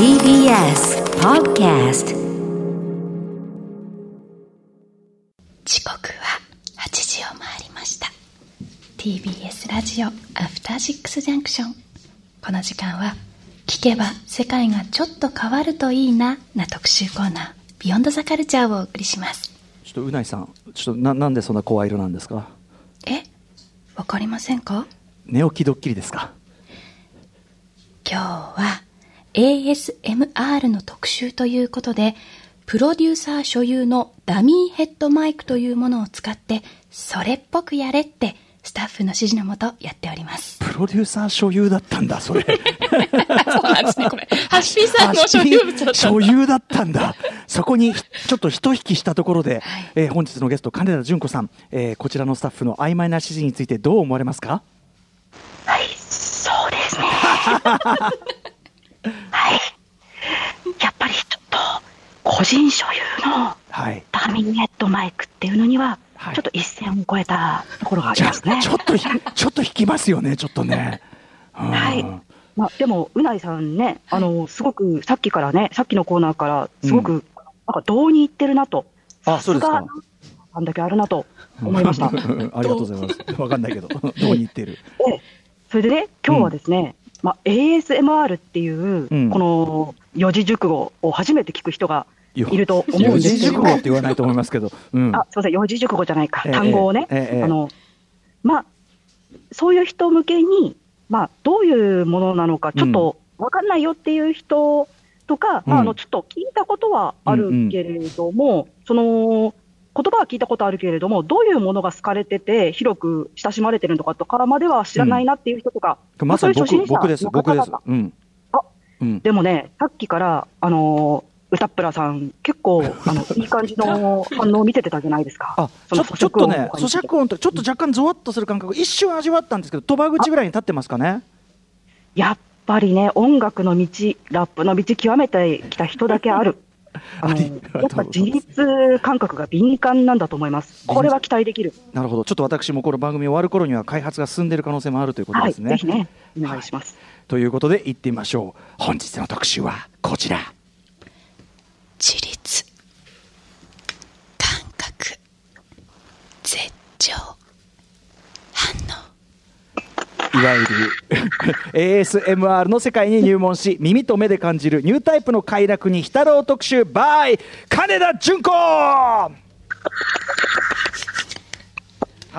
TBS Podcast 時刻は8時を回りました。TBS ラジオアフターシックスジャンクションこの時間は聞けば世界がちょっと変わるといいなな特集コーナービヨンドザカルチャーをお送りします。ちょっとうないさん、ちょっとななんでそんな声色なんですか？え？わかりませんか？寝起きドッキリですか？今日は ASMR の特集ということでプロデューサー所有のダミーヘッドマイクというものを使ってそれっぽくやれってスタッフの指示のもとやっておりますプロデューサー所有だったんだ、それ。そうなんですねこれハッピーさんの所有物だった 所有だったんだ。そこにちょっと一引きしたところで、はいえー本日のゲスト、金田純子さん、えーこちらのスタッフの曖昧な指示についてどう思われますか？はい、そうですね。はい。やっぱりちょっと、個人所有のはい。ダミーヘッドマイクっていうのには、はいちょっと一線を越えたところがありますねあ、。ちょっとひ、ちょっと引きますよね、ちょっとね。うんはいまあ、でも、うないさんね、あの、すごく、さっきからね、さっきのコーナーから、すごく、なんか、道に行ってるなと。あそうですかあんだけあるなと思いました。ありがとうございます。わかんないけど、どうに言ってる。でそれでね、今日はですね、まあ、ASMR っていう、うん。この四字熟語を初めて聞く人がいいると思うん四字ですけど。熟語って言わないと思いますけど。うん。あすみません、四字熟語じゃないか、ええ単語をね、えあのまあ、そういう人向けに、まあ、どういうものなのか、ちょっと分かんないよっていう人とか、まあ、あうん。のちょっと聞いたことはあるけれども、その言葉は聞いたことあるけれども、どういうものが好かれてて、広く親しまれてるのかとからまでは知らないなっていう人とか、まさに僕僕です、の僕です。うん。あうん。でもね、さっきから、あの歌っぷらさん、結構、あの いい感じの反応を見せてたじゃないですか。あちょちょっとね、咀嚼音とちょっと若干ゾワッとする感覚、一瞬味わったんですけど、鳥羽口ぐらいに立ってますかね？やっぱりね、音楽の道、ラップの道、極めてきた人だけある。あやっぱ自立感覚が敏感なんだと思います。これは期待できる。なるほど、ちょっと私もこの番組終わる頃には開発が進んでいる可能性もあるということはい、ですね。ぜひね、お願いします。ということで、行ってみましょう。本日の特集はこちら。自立感覚絶頂反応いわゆる ASMR の世界に入門し耳と目で感じるニュータイプの快楽に浸ろう特集 by 金田純子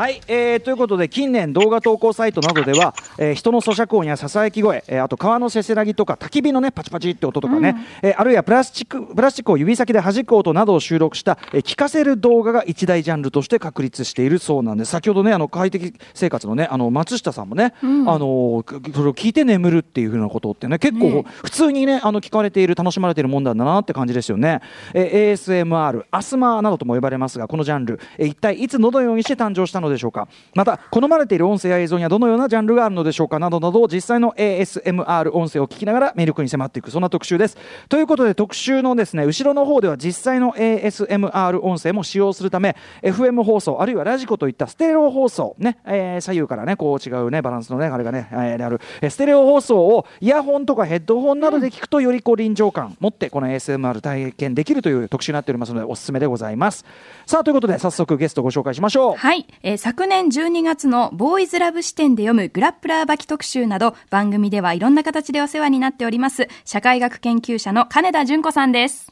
はい、えーということで近年動画投稿サイトなどでは、えー人の咀嚼音やささやき声、えーあと川のせせらぎとか焚き火のねパチパチって音とかね、えーあるいはプラスチックプラスチックを指先で弾く音などを収録した、えー聞かせる動画が一大ジャンルとして確立しているそうなんです。先ほどねあの快適生活のねあの松下さんもね、あのくそれを聞いて眠るっていうふうなことってね結構普通にねあの聞かれている楽しまれているもんだなって感じですよね、えー ASMR アスマーなどとも呼ばれますがこのジャンル、えー一体いつどのようにして誕生したのでしょうか。また好まれている音声や映像にはどのようなジャンルがあるのでしょうか。などなど実際の ASMR 音声を聞きながら魅力に迫っていくそんな特集です。ということで特集のですね後ろの方では実際の ASMR 音声も使用するため FM 放送あるいはラジコといったステレオ放送ね、えー左右からねこう違うねバランスのねあれがね、えーある。ステレオ放送をイヤホンとかヘッドホンなどで聞くとよりこう臨場感持ってこの ASMR 体験できるという特集になっておりますのでおすすめでございます。さあということで早速ゲストご紹介しましょう。はい、昨年12月のボーイズラブ視点で読むグラップラーバキ特集など番組ではいろんな形でお世話になっております社会学研究者の金田純子さんです。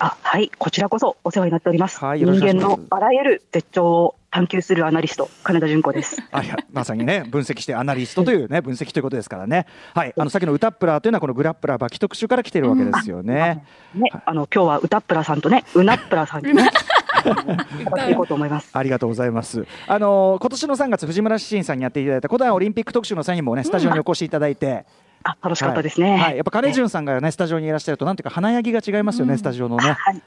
あ、はい、こちらこそお世話になっております。はいよろし人間くお願いします。のあらゆる絶頂を探求するアナリスト、金田純子です。あいやまさにね分析してアナリストというね分析ということですからね。はいあのさっきの歌っプラーというのはこのグラップラーバキ特集から来ているわけですよね、ね、あの今日は歌っぷらさんとね、うなっぷらさんにね、伺っていこうと思います。ありがとうございます。あの今年の3月藤村志信さんにやっていただいた古代オリンピック特集の際にもねスタジオにお越しいただいて、あ、楽しかったですね。はいはいやっぱ金潤さんがねスタジオにいらっしゃるとなんていうか華やぎが違いますよね、スタジオのね。はい。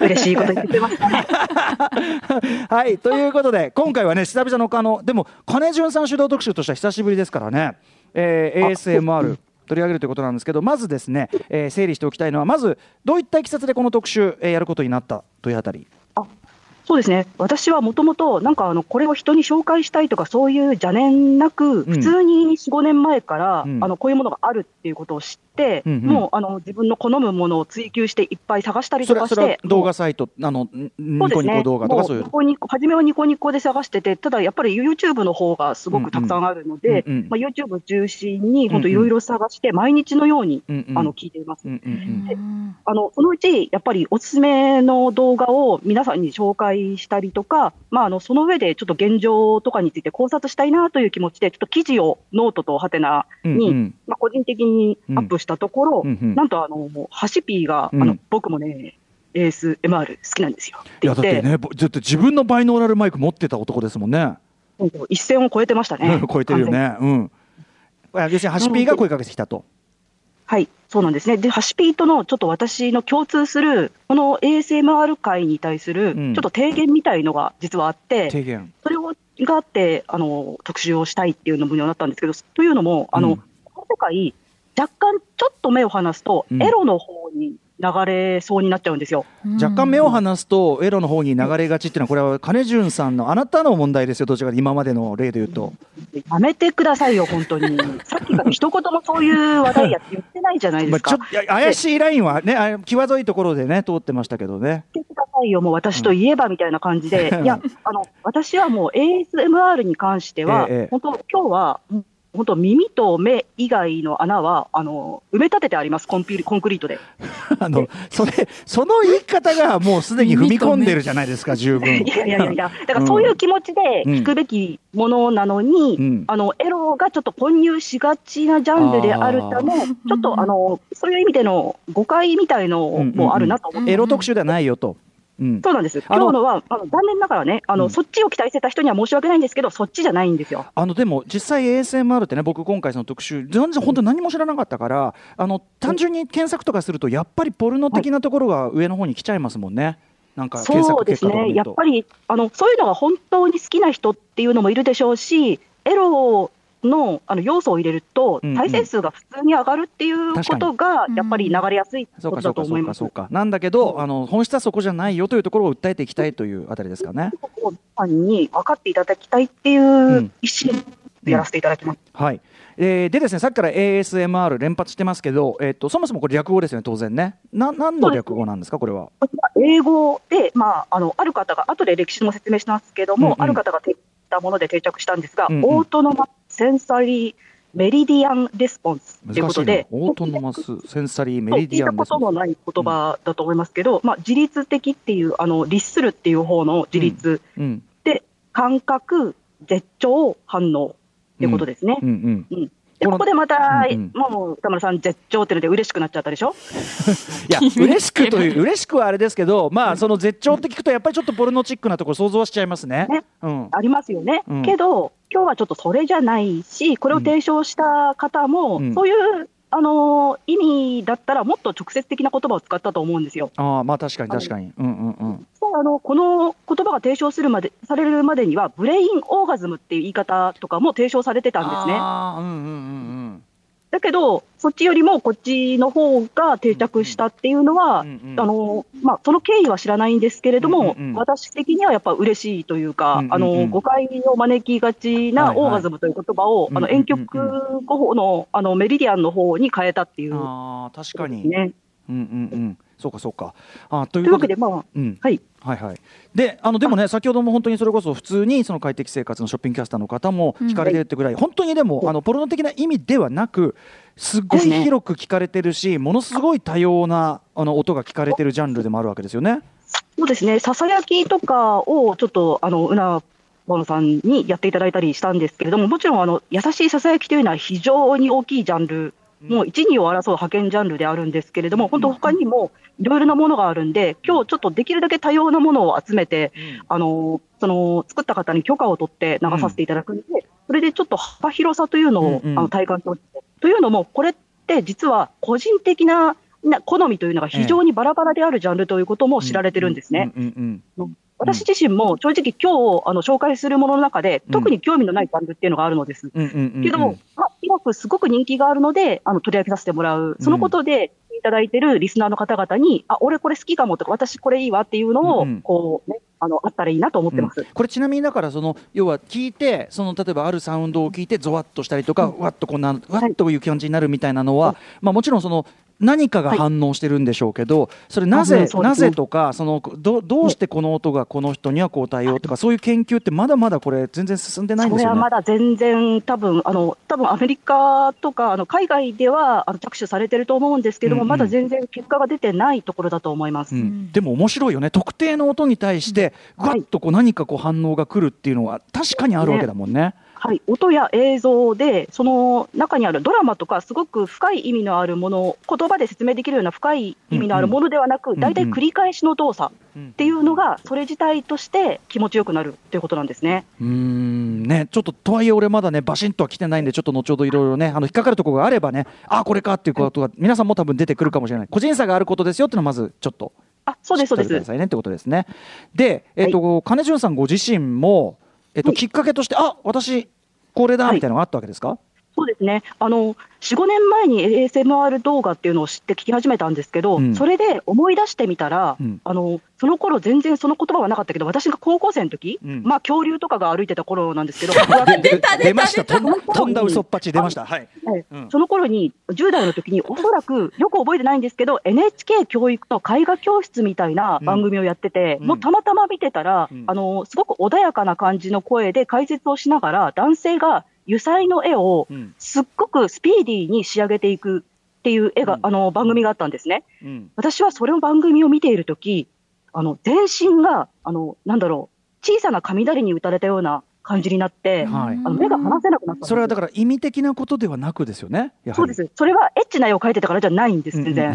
嬉しいこと言ってましたね。はいということで今回はね久々のあのでも金潤さん主導特集としては久しぶりですからね、えー ASMR 取り上げるということなんですけどまずですね、えー整理しておきたいのはまずどういったいきさつでこの特集、えーやることになったというあたり。そうですね、私はもともと、なんかあのこれを人に紹介したいとか、そういう邪念なく、普通に4、5年前から、うん。あのこういうものがあるっていうことを知って、うんうん。もうあの自分の好むものを追求して、いっぱい探したりとかして、動画サイト、あのんニコニコ動画とかそういう。もニ。コニコ初めはニコニコで探してて、ただやっぱり YouTube の方がすごくたくさんあるので、うんうんまあ、YouTube 中心に、本当いろいろ探して、毎日のように、うんうん。あの聞いています。うんうんうん。あのそのうち、やっぱりおすすめの動画を皆さんに紹介したりとか、まあ、あのその上でちょっと現状とかについて考察したいなという気持ちで、ちょっと記事をノートとはてなに、うんうん。まあ、個人的にアップしたところ、うんうんなんとあのハシピーが、うんあの僕もね、ASMR 好きなんですよいやだってね、ぼずっと自分のバイノーラルマイク持ってた男ですもんね。一線を超えてましたね超えてるよね。うん。要するにハシピーが声かけてきたと。はい、そうなんですね。で、ハシピーとのちょっと私の共通する、この ASMR 界に対する、うんちょっと提言みたいのが実はあって、提言。それをがあってあの、特集をしたいっていうのになったんですけど、というのも、あのうんこの世界、若干ちょっと目を離すと、うんエロの方に流れそうになっちゃうんですよ。若干目を離すとエロの方に流れがちっていうのはこれは金潤さんのあなたの問題ですよどちらか今までの例で言うと。やめてくださいよ、本当に。さっきから一言もそういう話題やって言ってないじゃないでまあすか。ちょっといや怪しいラインはねあ際どいところでね通ってましたけどね。言ってくださいよ、もう私といえばみたいな感じで、うんいやあの、私はもう ASMR に関しては、ええ本当、今日は、うん本当、耳と目以外の穴はあの埋め立ててあります、コンピコンクリートで。あのそれその言い方がもうすでに踏み込んでるじゃないですか十分。いやいやいやだからそういう気持ちで聞くべきものなのに、うんあのエロがちょっと混入しがちなジャンルであるため、あちょっとあのそういう意味での誤解みたいのもあるなと思って。エロ特集ではないよと。うん。そうなんです。今日のは、あの残念ながらね、あの、うんそっちを期待してた人には申し訳ないんですけど、そっちじゃないんですよ。あのでも実際 ASMR ってね僕今回その特集全然本当に何も知らなかったからあの単純に検索とかするとやっぱりポルノ的なところが上の方に来ちゃいますもんね。なんか検索そうですね。やっぱりあのそういうのが本当に好きな人っていうのもいるでしょうし、エロのあの要素を入れるとうんうん、再生数が普通に上がるっていうことが、やっぱり流れやすいことだそうかそうかそと思いうます。かそうかなんだけどあの本質はそこじゃないよというところを訴えていきたいというあたりですかね。ここをファンに分かっていただきたいっていんう一心でやらせていただきます。はい。えーでですねさっきから ASMR 連発してますけど、えっとそもそもこれ略語ですよね当然ね。な何の略語なんですかこれは？英語で、まあ、あのある方が、後で歴史も説明しますけども、うんうんある方が提示したもので定着したんですが、うんうん Autonomous Sensory Meridian Response ということで、。オートノマスセンサリーメリディアンです聞いたことのない言葉だと思いますけど、まあ、自律的っていう、あの律するっていう方の自律、うんで、感覚、絶頂、反応っていうことですね。うんうん。でこのここでまた、うんもう歌丸さん、絶頂っていうので嬉しくなっちゃったでしょ？いや 嬉しくという 嬉しくはあれですけどまあその絶頂って聞くとやっぱりちょっとポルノチックなところ想像はしちゃいますね。ね。うん。ありますよね、うん。けど、今日はちょっとそれじゃないし、これを提唱した方も、うん。そういう、あのー意味だったら、もっと直接的な言葉を使ったと思うんですよ。ああまあ確かに確かに。うんうんうん。あのこの言葉が提唱するまでされるまでには、ブレインオーガズムっていう言い方とかも提唱されてたんですね。ああうんうんうんだけど、そっちよりもこっちの方が定着したっていうのは、うんうんあのまあ、その経緯は知らないんですけれども、うんうんうん私的にはやっぱ嬉しいというか、うんうんうんあの誤解を招きがちなはいはいオーガズムという言葉を、あのうんうんうんうん遠曲語のあのメリディアンの方に変えたっていううん。こああ確とかに。うんうんうん。そうかそうか。あーとといううわけで、まあ、うん。はい、はいはい、であのでもね、先ほども本当にそれこそ普通にその快適生活のショッピングキャスターの方も聞かれてるってぐらい、本当にでもあのポルノ的な意味ではなく、すごい広く聞かれてるし、ものすごい多様なあの音が聞かれてるジャンルでもあるわけですよね。そうですね、ささやきとかをちょっと、あのうなぼのさんにやっていただいたりしたんですけれども、もちろんあの優しいささやきというのは非常に大きいジャンル、もう1、2を争う派遣ジャンルであるんですけれども、本当、他にもいろいろなものがあるんで、今日ちょっとできるだけ多様なものを集めて、あのその作った方に許可を取って流させていただくんで、それでちょっと幅広さというのを、あの体感してほしい。というのも、これって実は個人的なな好みというのが非常にバラバラであるジャンルということも知られてるんですね。うんうん私自身も正直、今日あの紹介するものの中で、うん。特に興味のないジャンルっていうのがあるのです。うんうんうんうん。けども、まあ、広くすごく人気があるので、あの取り上げさせてもらう、そのことでいただいてるリスナーの方々に、あ俺、これ好きかもとか、私、これいいわっていうのを、うんうん。こうね、あのあったらいいなと思ってます。うん。これちなみにだからその要は聞いてその例えばあるサウンドを聞いてゾワッとしたりとか、わっとこんなわっという感じになるみたいなのは、まあもちろんその何かが反応してるんでしょうけど、それなぜ、なぜとかそのどどうしてこの音がこの人にはこう対応とか、そういう研究ってまだまだこれ全然進んでないんですよね。それはま。だ全然、多分あの多分アメリカとかあの海外ではあの着手されてると思うんですけども、うんうん。まだ全然結果が出てないところだと思います。うん、でも面白いよね。特定の音に対してぐわっとこう何かこう反応が来るっていうのは確かにあるわけだもんね。はい、音や映像で、その中にあるドラマとか、すごく深い意味のあるもの、言葉で説明できるような深い意味のあるものではなく、んうん大体繰り返しの動作うんっていうのが、それ自体として気持ちよくなるっていうことなんですね。うーんね、ちょっととはいえ、俺まだね、バシンとは来てないんで、ちょっと後ほどいろいろね、あの引っかかるところがあればね、あこれかっていうことが、皆さんも多分出てくるかもしれない、個人差があることですよっていうのをまずちょっとあそうです、そうです。くださいねってことですね。で、えっ、と、金潤さんご自身も、えっ、と、はいきっかけとして、あ私、これだはい。みたいなのがあったわけですか、そうですね。あの、4、5年前に ASMR 動画っていうのを知って聞き始めたんですけど、うん。それで思い出してみたら、うん。あの、その頃全然その言葉はなかったけど、私が高校生の時、うん。まあ恐竜とかが歩いてた頃なんですけど、で 出ました、飛んだ嘘っぱち出ました。はい。その頃に、10代の時に、おそらく、よく覚えてないんですけど、NHK 教育の絵画教室みたいな番組をやってて、うん。もうたまたま見てたら、うん。あの、すごく穏やかな感じの声で解説をしながら、男性が油彩の絵をうん。すっごくスピーディーに仕上げていくっていう絵が、うん。あの、番組があったんですね。うん。私はそれの番組を見ているとき、あの、全身が、あの、なんだろう、小さな雷に打たれたような感じになって、はい。あの目が離せなくなったそれはだから意味的なことではなくですよね。そうです。それはエッチな絵を描いてたからじゃないんです、全然。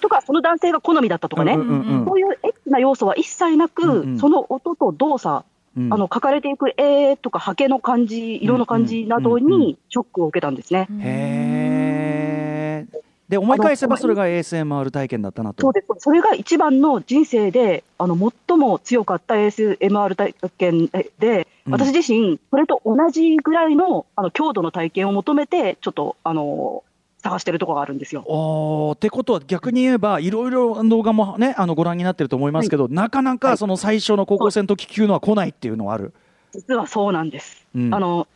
とか、その男性が好みだったとかね、そういうエッチな要素は一切なく、その音と動作、うんあの描かれていく絵とか、刷毛の感じ、色の感じなどにショックを受けたんですね。へーで思い返せばそれが ASMR 体験だったなと。そうです。それが一番の人生で、あの、最も強かった ASMR 体験で、うん私自身、それと同じぐらいの、あの、強度の体験を求めて、ちょっと、あの、探してるところがあるんですよ。おーってことは逆に言えばいろいろ動画もねあのご覧になってると思いますけど、なかなかその最初の高校生の時級のは来ないっていうのはある。実はそうなんです。うんあの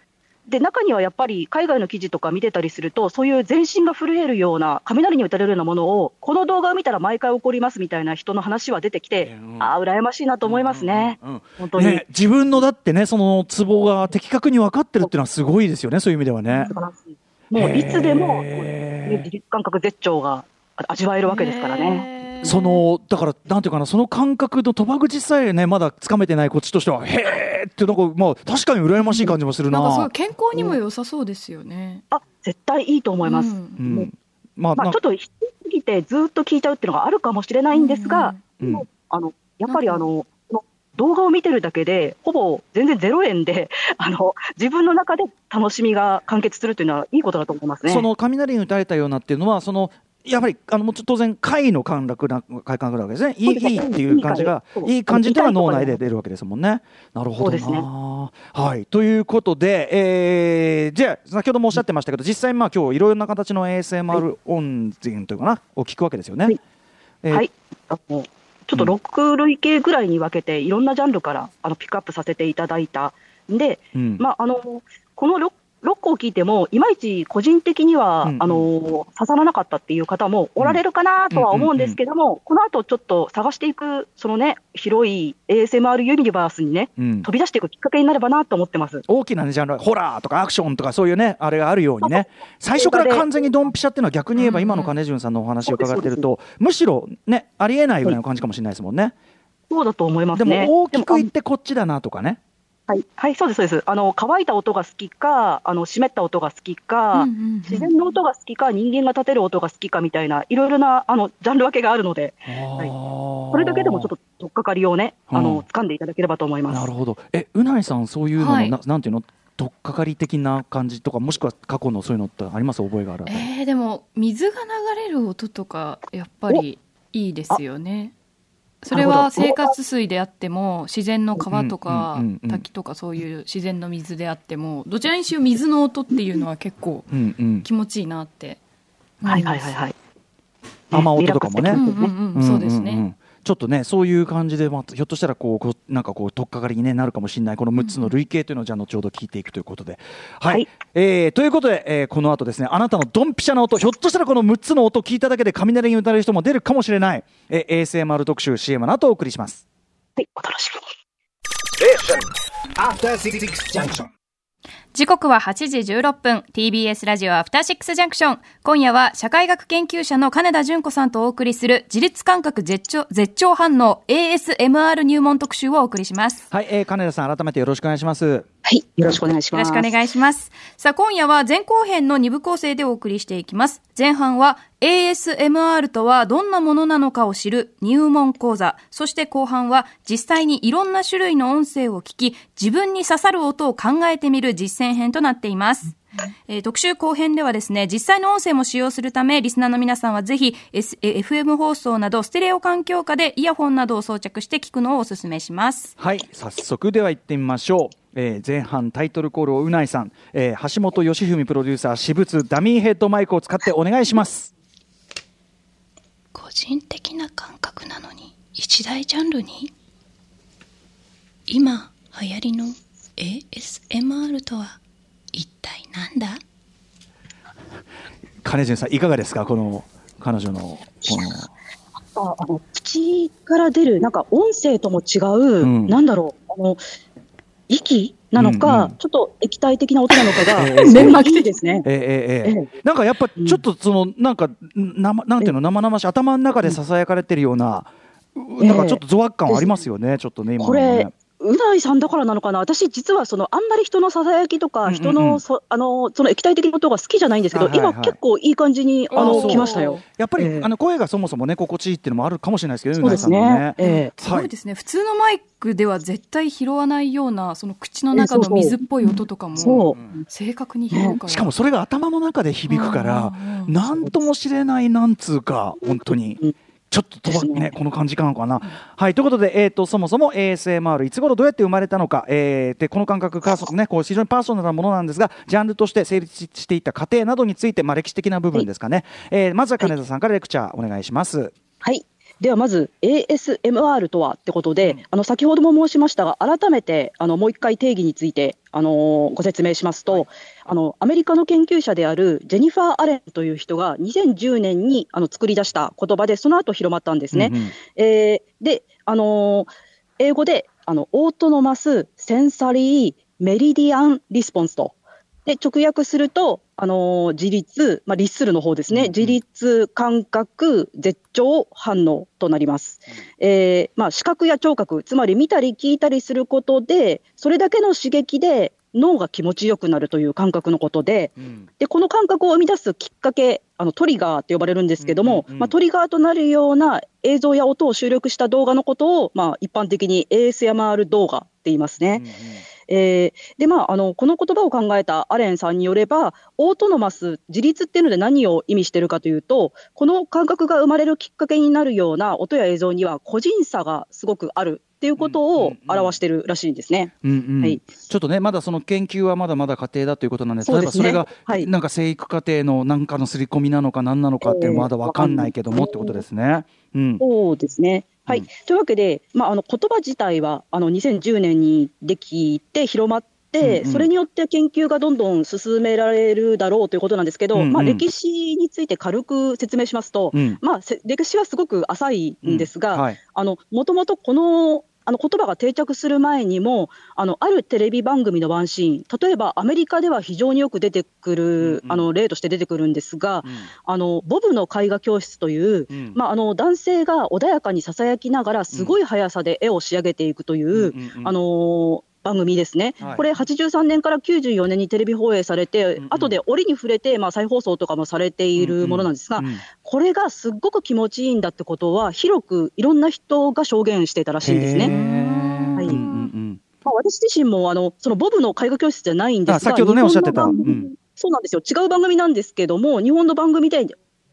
で中にはやっぱり海外の記事とか見てたりすると、そういう全身が震えるような、雷に打たれるようなものを、この動画を見たら毎回起こりますみたいな人の話は出てきて、うんああ、羨ましいなと思いますね、うんうん本当に。ね、自分のだってねそのツボが的確に分かってるっていうのはすごいですよねそういう意味ではね素。晴らしいもういつでも、へー自律感覚絶頂が味わえるわけですからね。ねそのだからなんていうかなその感覚の賭場口さえねまだつかめてないこっちとしてはへーってなんかまあ確かに羨ましい感じもするな。なんか健康にも良さそうですよね。あ絶対いいと思います。うんうんまあ、まあ、なちょっと低すぎてずっと聞いちゃうっていうのがあるかもしれないんですが、うんあのやっぱりあの動画を見てるだけで、ほぼ全然0円で あの、自分の中で楽しみが完結するというのはいいことだと思いますね。その雷に打たれたようなっていうのはそのやっぱりあのもう当然快の感覚な快感覚なわけですね。いいいいっていう感じがいい感じ。っていうのが脳内で出るわけですもんね。なるほどな。はい。ということで、えーじゃあ先ほどもおっしゃってましたけど実際まあ今日いろいろな形の ASMR 音源というかなを聞くわけですよね。はい。えーはい、ちょっと6類型ぐらいに分けて、いろんなジャンルからあのピックアップさせていただいた。んで、うん。まあ、あのこの 6, 6個を聞いても、いまいち個人的には、うんうんあの刺さらなかったっていう方もおられるかなとは思うんですけども、この後ちょっと探していく、そのね、広い ASMR ユニバースにね、うん飛び出していくきっかけになればなと思ってます。大きな、ね、ジャンルホラーとかアクションとかそういうねあれがあるようにね最初から完全にドンピシャっていうのは逆に言えば今の金潤さんのお話を伺ってるとむしろねありえないぐらいの感じかもしれないですもんね。そうだと思いますでね。も大きく言ってこっちだなとかね。はい、はい、そうです、そうです。あの乾いた音が好きか、あの湿った音が好きか、うんうんうん。自然の音が好きか、人間が立てる音が好きかみたいな、いろいろなあのジャンル分けがあるので、はい。これだけでもちょっと取っかかりをね、あうん。の掴んでいただければと思います。なるほど。えうないさんそういうのの、はい。ななんていうの？とっかかり的な感じとかもしくは過去のそういうのってあります？覚えがある。えー、でも水が流れる音とかやっぱりいいですよねそれは生活水であっても自然の川とか滝とかそういう自然の水であってもどちらにしろ水の音っていうのは結構。気持ちいいなって思はいいますはいはいはい。雨音とかもねうんうんうんそうですねちちょっとねそういう感じで、まあ、ひょっとしたらこうこうなんかこう取っかかりに、ね、なるかもしれないこの6つの類型というのをじゃあ後ほど聞いていくということで。はい、はいえーということで、えーこの後ですねあなたのドンピシャな音ひょっとしたらこの6つの音を聞いただけで雷に打たれる人も出るかもしれない、えー ASMR 特集 CM の後お送りします。はい、お楽しみに。After Six Junction. 時刻は8時16分。TBS ラジオアフターシックスジャンクション今夜は社会学研究者の金田純子さんとお送りする自律感覚絶頂絶頂反応 ASMR 入門特集をお送りします。はい、えー金田さん改めてよろしくお願いします。はい、よろしくお願いしますよろ。しくお願いします。さあ、今夜は前後編の2部構成でお送りしていきます。前半は ASMR とはどんなものなのかを知る入門講座。そして後半は実際にいろんな種類の音声を聞き、自分に刺さる音を考えてみる実践編となっています。えー特集後編ではですね、実際の音声も使用するため、リスナーの皆さんはぜひ、S えー FM 放送などステレオ環境下でイヤホンなどを装着して聞くのをお勧めします。はい、早速では行ってみましょう。えー前半タイトルコールをうないさん、えー橋本義文プロデューサー私物ダミーヘッドマイクを使ってお願いします。個人的な感覚なのに一大ジャンルに？今流行りの ASMR とは一体なんだ？金潤さんいかがですか？この彼女のこの。ああの口から出る、なんか音声とも違う、うん。なんだろう、あの息なのか、うんうん。ちょっと液体的な音なのかが、ええすごいいいですね。えーえーえーええ。なんかやっぱちょっとそのなんか生なんていうの生々しい頭の中でささやかれてるような、なんかちょっとゾワッ感ありますよね、ちょっとね今のこねれ、うないさんだからなのかな、私、実はそのあんまり人のささやきとか、うんうんうん。人のそあのその液体的な音が好きじゃないんですけど、はいはいはい。今、結構いい感じにああの来ましたよ。やっぱり、ええ。あの声がそもそもね心地いいっていうのもあるかもしれないですけどねそうですうないさんのね。ええ。すごいですね、普通のマイクでは絶対拾わないようなその口の中の水っぽい音とかもそう、正確に拾うから、しかもそれが頭の中で響くからうんうんうん。なんとも知れないなんつうか本当に。うんちょっととばですねねこの感じかなのかな。はいということで、えー、とそもそも ASMR いつ頃どうやって生まれたのか、えーでこの感覚かそね、こう非常にパーソナルなものなんですがジャンルとして成立していった過程などについて、まあ、歴史的な部分ですかね、えーまずは金田さんからレクチャーお願いします。はい。ではまず ASMR とはってことで、うんあの先ほども申しましたが、改めてあのもう一回定義についてあのご説明しますと、あのアメリカの研究者であるジェニファー・アレンという人が2010年にあの作り出した言葉で、その後広まったんですね。うんうんえーで、あのー英語であのオートノマス・センサリー・メリディアン・リスポンスと。で直訳すると、あのー自律、まあ、律するの方ですね、うんうん。自律感覚絶頂反応となります。えーまあ、視覚や聴覚、つまり見たり聞いたりすることで、それだけの刺激で脳が気持ちよくなるという感覚のことで、うん。でこの感覚を生み出すきっかけ、あのトリガーって呼ばれるんですけども、うんうんうんまあ、トリガーとなるような映像や音を収録した動画のことを、まあ、一般的に ASMR 動画って言いますね。えーでまあ、あのこの言葉を考えたアレンさんによれば、オートノマス、自立っていうので何を意味しているかというと、この感覚が生まれるきっかけになるような音や映像には個人差がすごくあるっていうことを表しているらしいんですね。うんうんはいちょっとねまだその研究はまだまだ過程だということなんですねえばそれが、はいなんか生育過程の何かの刷り込みなのか何なのかっていうのはまだ分かんないけどもえーってことですね。うんそうですね。はい。うん。というわけで、まあ、あの言葉自体はあの2010年にできて広まって、うんうん。それによって研究がどんどん進められるだろうということなんですけど、うんうん。まあ、歴史について軽く説明しますと、うん。まあ、せ歴史はすごく浅いんですが、もともとこのあの言葉が定着する前にもあのあるテレビ番組のワンシーン例えばアメリカでは非常によく出てくる、うんうん。あの例として出てくるんですが、うん。あのボブの絵画教室という、うん。まあ、あの男性が穏やかにささやきながらすごい速さで絵を仕上げていくという、うんあのー番組ですね、はい。これ、83年から94年にテレビ放映されて、うんうん。後で折に触れて、まあ、再放送とかもされているものなんですが、うん。うんこれがすっごく気持ちいいんだってことは、広くいろんな人が証言していたらしいんですへね。ー。はい。うんうんまあ、私自身もあのそのボブの絵画教室じゃないんですが、あ先ほどねおっしゃってた。うん。そうなんですよ、違う番組なんですけども、日本の番組で、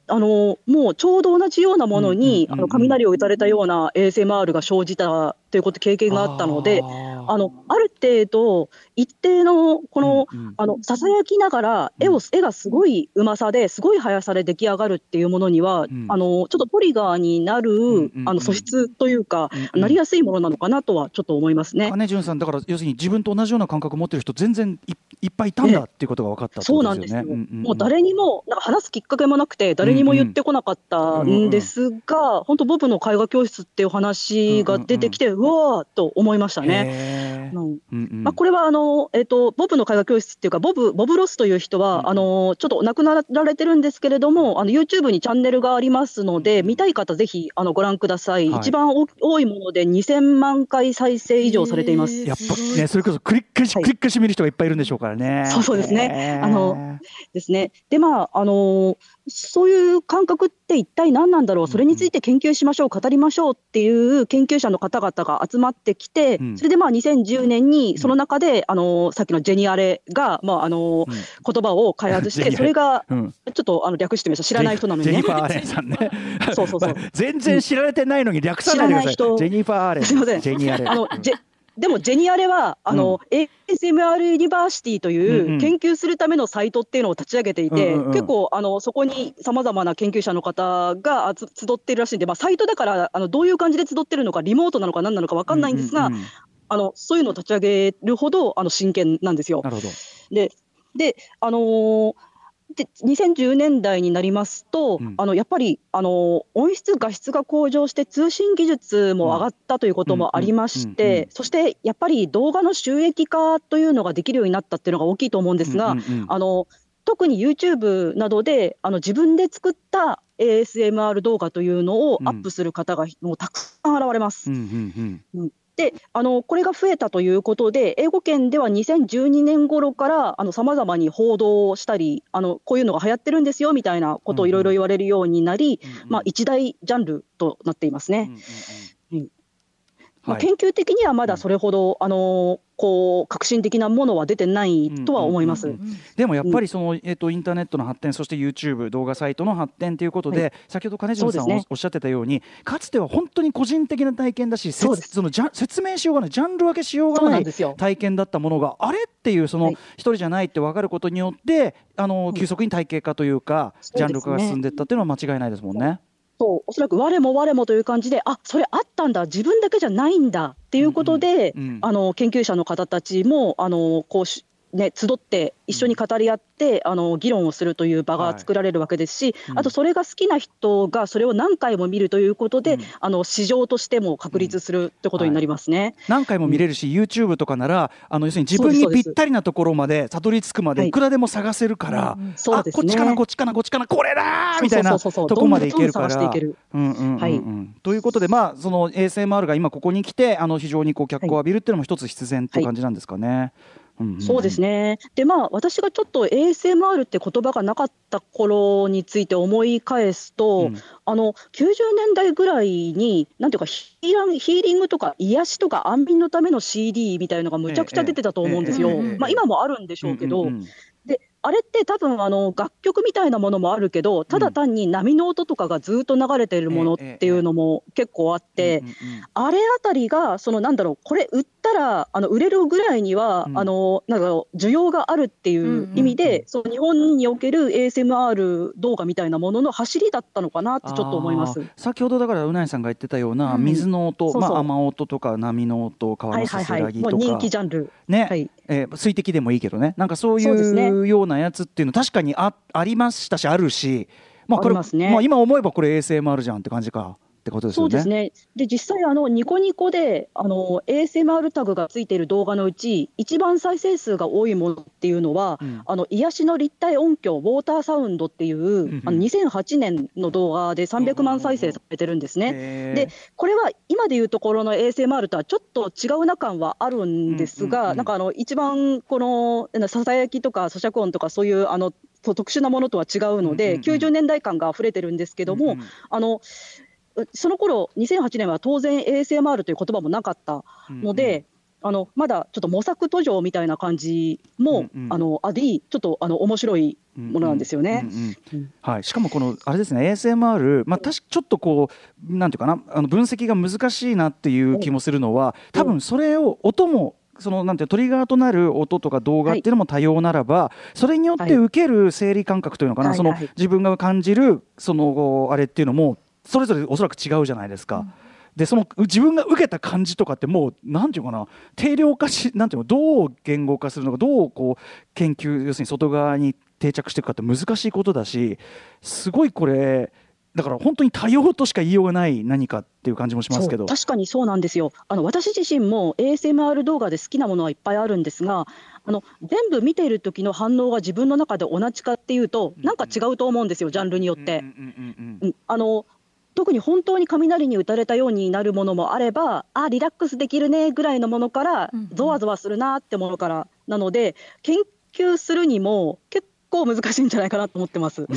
あのもうちょうど同じようなものに、うんうんうんうんあの雷を打たれたような ASMR が生じたということ経験があったので、ああのある程度、一定のこの、うんうん。あのささやきながら絵を、絵がすごいうまさですごい速さで出来上がるっていうものには、うん。あのちょっとトリガーになる、んうんうん。あの素質というか、うんうん。なりやすいものなのかなとはちょっと思いますね。金潤さんだから要するに自分と同じような感覚を持ってる人全然いいっぱいいたんだっていうことが分かったってそうなんですよ、ですよね。んんん。もう誰にもなんか話すきっかけもなくて、誰にも言ってこなかったんですが、本当、ボブの絵画教室っていう話が出てきて、うわーっと思いましたね。へー。うんうんうん。まあ、これはあの、えっとボブの絵画教室っていうか、ボブボブロスという人は、うんあのちょっと亡くなられてるんですけれども、あの YouTube にチャンネルがありますので、見たい方、ぜひあのご覧ください、はい。一番多多いもので2000万回再生以上されています。やっぱね、それこそクリックし、はい。クリックしてみる人がいっぱいいるんでしょうからね。そうそうですね。あのですね。で、まあ、あのーそういう感覚って一体何なんだろう、それについて研究しましょう、語りましょうっていう研究者の方々が集まってきて、うんそれでまあ2010年にその中で、あのーさっきのジェニアレが、まああの言葉を開発して、それがうんちょっとあの略してみました、知らない人なのにねジェニフ。ァー・アレンさんね。そうそうそう まあ全然知られてないのに略さないでください。ジェニファー・アレン。すいませんジェニアレ。あのジェでも、ジェニアレは、あの、ASMR ユニバーシティとうんうんいう研究するためのサイトっていうのを立ち上げていて、うんうんうん結構、あの、そこにさまざまな研究者の方がつ集ってるらしいんで、まあ、サイトだから、あの、どういう感じで集ってるのか、リモートなのか何なのか分かんないんですが、うううんあの、そういうのを立ち上げるほど、あの、真剣なんですよな。るほど。で、で、あのーで2010年代になりますと、うん。あのやっぱり、あのー音質、画質が向上して、通信技術も上がったということもありましうんうんうん。て、そしてやっぱり動画の収益化というのができるようになったっていうのが大きいと思うんですが、うんうんうん。あの特に YouTube などであの自分で作った ASMR 動画というのをアップする方がもうたくさん現れます。うん。うんであのこれが増えたということで、英語圏では2012年頃からさまざまに報道をしたりあの、こういうのが流行ってるんですよみたいなことをいろいろ言われるようになり、うんうん。まあ、一大ジャンルとなっていますね。うんうんうん。うんまあ、はい。研究的にはまだそれほど、あのこう革新的なものは出てないとは思います。うんうんでもやっぱりその、えっとインターネットの発展そして YouTube 動画サイトの発展ということで、はい。先ほど金城さんね。おおっしゃってたようにかつては本当に個人的な体験だしそのジャン説明しようがないジャンル分けしようそがなんい。体験だったものがあれっていうそのはい。一人じゃないって分かることによってあのん。急速に体系化というか、ジャンル化が進んでいったっていうのは間違いないですもんね。そうおそらく我も我もという感じで、あそれあったんだ、自分だけじゃないんだっていうことで、うんうんあの研究者の方たちもあのこうし、ね、集って、一緒に語り合って、あの議論をするという場が作られるわけですし、うん。あとそれが好きな人がそれを何回も見るということで、うん。あの市場としても確立するってことになりますね。何回も見れるし、YouTube とかならあの要するに自分にぴったりなところまでたどり着くまではい。いくらでも探せるから、あそうですね。こっちかなこっちかなこっちかなこれだーみたいなとこまでいけるから。ということで、まあ、その ASMR が今ここに来てあの非常にこう脚光を浴びるっていうのも一つ必然って感じなんですかね。そうですね。で、まあ、私がちょっと ASMR って言葉がなかった頃について思い返すと、うん。あの、90年代ぐらいに、なんていうかヒーラン、ヒーリングとか癒しとか安眠のための CD みたいのがむちゃくちゃ出てたと思うんですよ。まあ、今もあるんでしょうけど、うんうんうん。で、あれって多分あの楽曲みたいなものもあるけど、ただ単に波の音とかがずっと流れているものっていうのも結構あって、あれあたりが、そのなんだろう、これ売ったらあの売れるぐらいには、うん。あのなんだろう需要があるっていう意味で、うんうん。うんその日本における ASMR 動画みたいなものの走りだったのかなってちょっと思います。先ほどだからうないさんが言ってたようなうん。水の音、そうそう。まあ、雨音とか波の音川のせはいはいはい、せらぎとか、もう人気ジャンル。ね、はい。えー水滴でもいいけどね。なんかそういうようなやつっていうの確かにあありましたしあるし、まあ、これありまあ、今思えばこれ ASMR じゃんって感じかってことですよね。そうですね。で、実際、あの、ニコニコで、あの、ASMR タグがついている動画のうち、一番再生数が多いものっていうのは、うん。あの、癒しの立体音響、ウォーターサウンドっていう、んあの、2008年の動画で300万再生されてるんですね。で、これは今でいうところの ASMR とはちょっと違うな感はあるんですが、なんかあの、一番この、なささやきとか咀嚼音とかそういう、あの、と特殊なものとは違うので、うんうんうん90年代感が溢れてるんですけども、うんうん。あのその頃2008年は当然 ASMR という言葉もなかったので、あのまだちょっと模索途上みたいな感じも、うんうん。あのあり、ちょっとあの面白いものなんですよね。うんうんうんはい、しかもこのあれですね ASMR、まあ、確かちょっとこうなんていうかなあの分析が難しいなっていう気もするのは多分それを音もそのなんていうトリガーとなる音とか動画っていうのも多様ならば、それによって受ける生理感覚というのかな、そのはい。はい自分が感じるそのあれっていうのもそれぞれおそらく違うじゃないですか。でその自分が受けた感じとかってもうなんていうかな。定量化しなんていうのどう言語化するのかどうこう研究要するに外側に定着していくかって難しいことだしすごいこれだから本当に多様としか言いようがない何かっていう感じもしますけど。確かにそうなんですよ。あの私自身も ASMR 動画で好きなものはいっぱいあるんですがあの全部見ている時の反応が自分の中で同じかっていうとなんか違うと思うんですよジャンルによって。うんうんうん。うんあの特に本当に雷に打たれたようになるものもあればあリラックスできるねぐらいのものからゾワゾワするなってものからなので研究するにも結構難しいんじゃないかなと思ってます。うん。